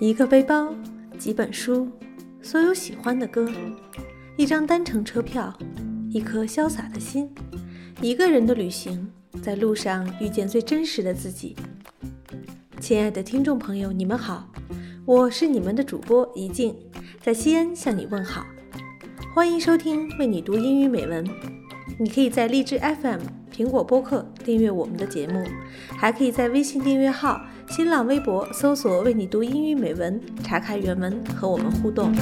一个背包，几本书，所有喜欢的歌，一张单程车票，一颗潇洒的心，一个人的旅行，在路上遇见最真实的自己。亲爱的听众朋友，你们好，我是你们的主播怡静，在西安向你问好，欢迎收听为你读英语美文。你可以在荔枝 FM、苹果播客订阅我们的节目，还可以在微信订阅号。新浪微博搜索“为你读英语美文”，查看原文和我们互动。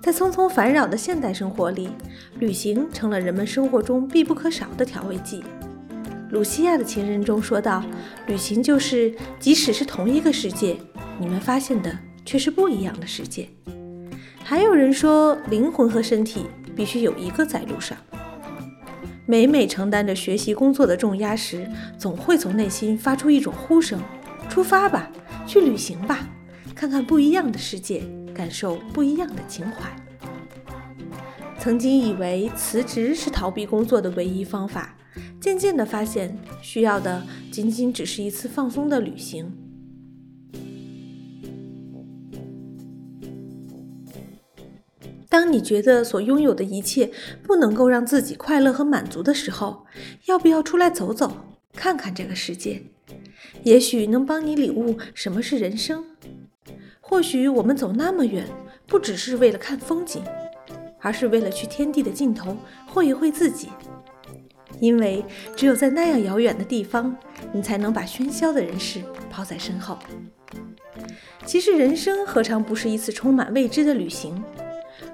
在匆匆烦扰的现代生活里，旅行成了人们生活中必不可少的调味剂。鲁西亚的情人中说道：“旅行就是，即使是同一个世界，你们发现的却是不一样的世界。”还有人说，灵魂和身体必须有一个在路上。每每承担着学习工作的重压时，总会从内心发出一种呼声：出发吧，去旅行吧，看看不一样的世界，感受不一样的情怀。曾经以为辞职是逃避工作的唯一方法，渐渐地发现，需要的仅仅只是一次放松的旅行。当你觉得所拥有的一切不能够让自己快乐和满足的时候，要不要出来走走，看看这个世界？也许能帮你领悟什么是人生。或许我们走那么远，不只是为了看风景，而是为了去天地的尽头会一会自己。因为只有在那样遥远的地方，你才能把喧嚣的人世抛在身后。其实，人生何尝不是一次充满未知的旅行？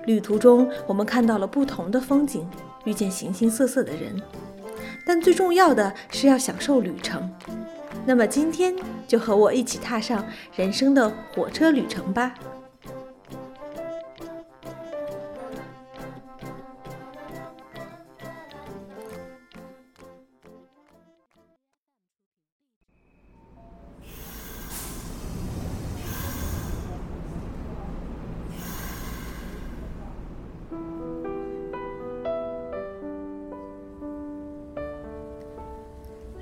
旅途中，我们看到了不同的风景，遇见形形色色的人，但最重要的是要享受旅程。那么今天就和我一起踏上人生的火车旅程吧。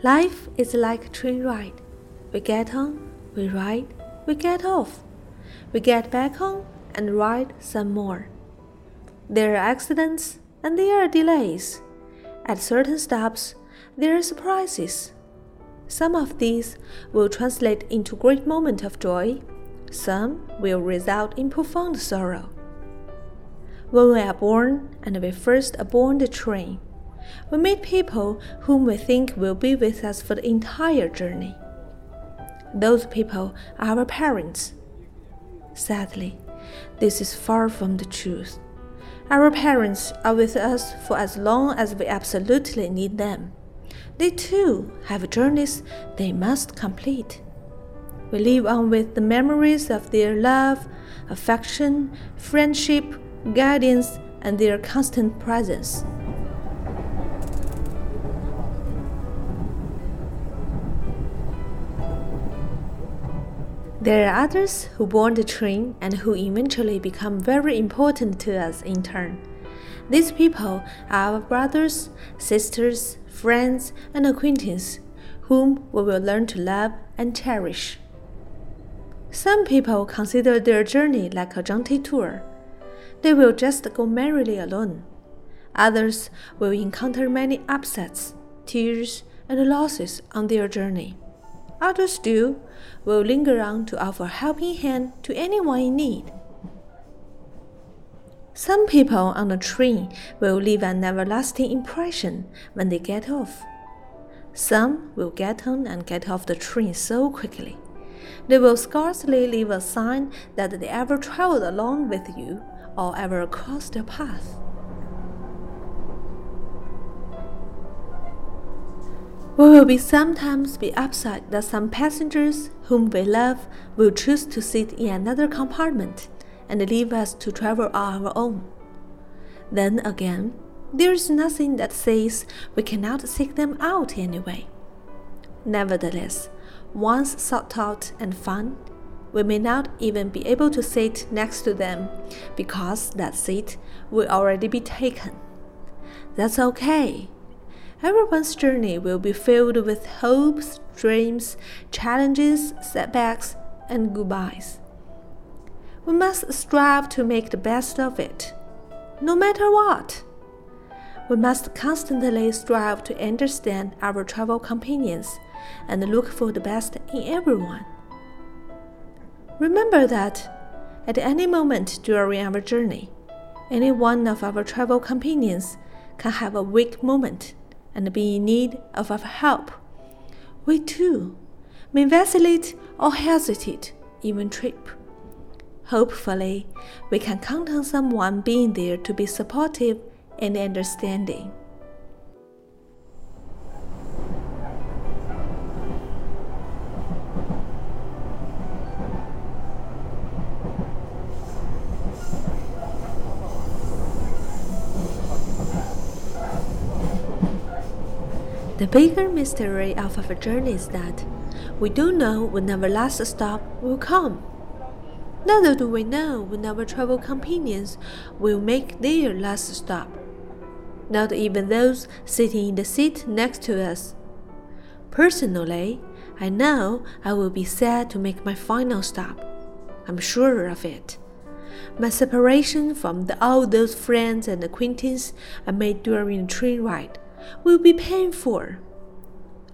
Life is like a train ride. We get on, we ride, we get off. We get back on and ride some more. There are accidents and there are delays. At certain stops, there are surprises. Some of these will translate into great moments of joy. Some will result in profound sorrow. When we are born and we first aboard the train, we meet people whom we think will be with us for the entire journey. Those people are our parents. Sadly, this is far from the truth. Our parents are with us for as long as we absolutely need them. They too have journeys they must complete. We live on with the memories of their love, affection, friendship, guidance, and their constant presence. There are others who board the train and who eventually become very important to us in turn. These people are our brothers, sisters, friends, and acquaintances whom we will learn to love and cherish. Some people consider their journey like a jaunty tour. They will just go merrily alone. Others will encounter many upsets, tears, and losses on their journey. Others do will linger on to offer a helping hand to anyone in need. Some people on the train will leave an everlasting impression when they get off. Some will get on and get off the train so quickly. They will scarcely leave a sign that they ever traveled along with you or ever crossed your path. We will be sometimes be upset that some passengers whom we love will choose to sit in another compartment and leave us to travel on our own. Then again, there is nothing that says we cannot seek them out anyway. Nevertheless, once sought out and found, we may not even be able to sit next to them because that seat will already be taken. That's okay. Everyone's journey will be filled with hopes, dreams, challenges, setbacks, and goodbyes. We must strive to make the best of it, no matter what. We must constantly strive to understand our travel companions and look for the best in everyone. Remember that at any moment during our journey, any one of our travel companions can have a weak moment and be in need of our help. We too may vacillate or hesitate, even trip. Hopefully, we can count on someone being there to be supportive and understanding. The bigger mystery of our journey is that we don't know when our last stop will come. Neither do we know when our travel companions will make their last stop. Not even those sitting in the seat next to us. Personally, I know I will be sad to make my final stop. I'm sure of it. My separation from the, all those friends and acquaintances I made during the train ride will be painful.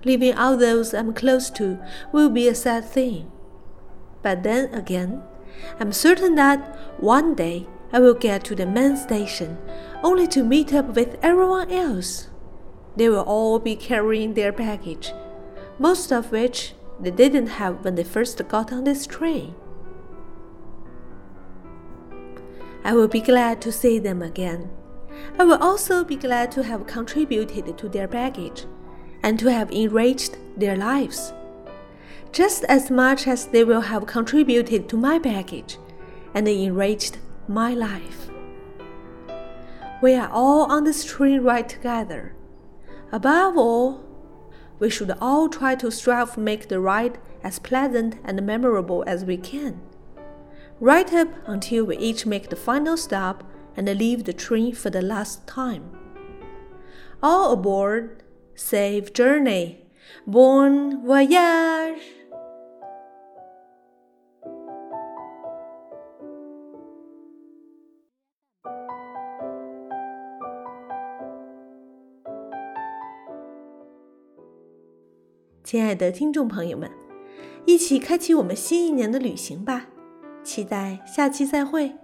Leaving all those I'm close to will be a sad thing. But then again, I'm certain that one day I will get to the main station only to meet up with everyone else. They will all be carrying their baggage, most of which they didn't have when they first got on this train. I will be glad to see them again I will also be glad to have contributed to their baggage and to have enriched their lives, just as much as they will have contributed to my baggage and enriched my life. We are all on this train ride together. Above all, we should all try to strive to make the ride as pleasant and memorable as we can, right up until we each make the final stop and leave the train for the last time. All aboard, safe journey, bon voyage! 亲爱的听众朋友们，一起开启我们新一年的旅行吧！期待下期再会。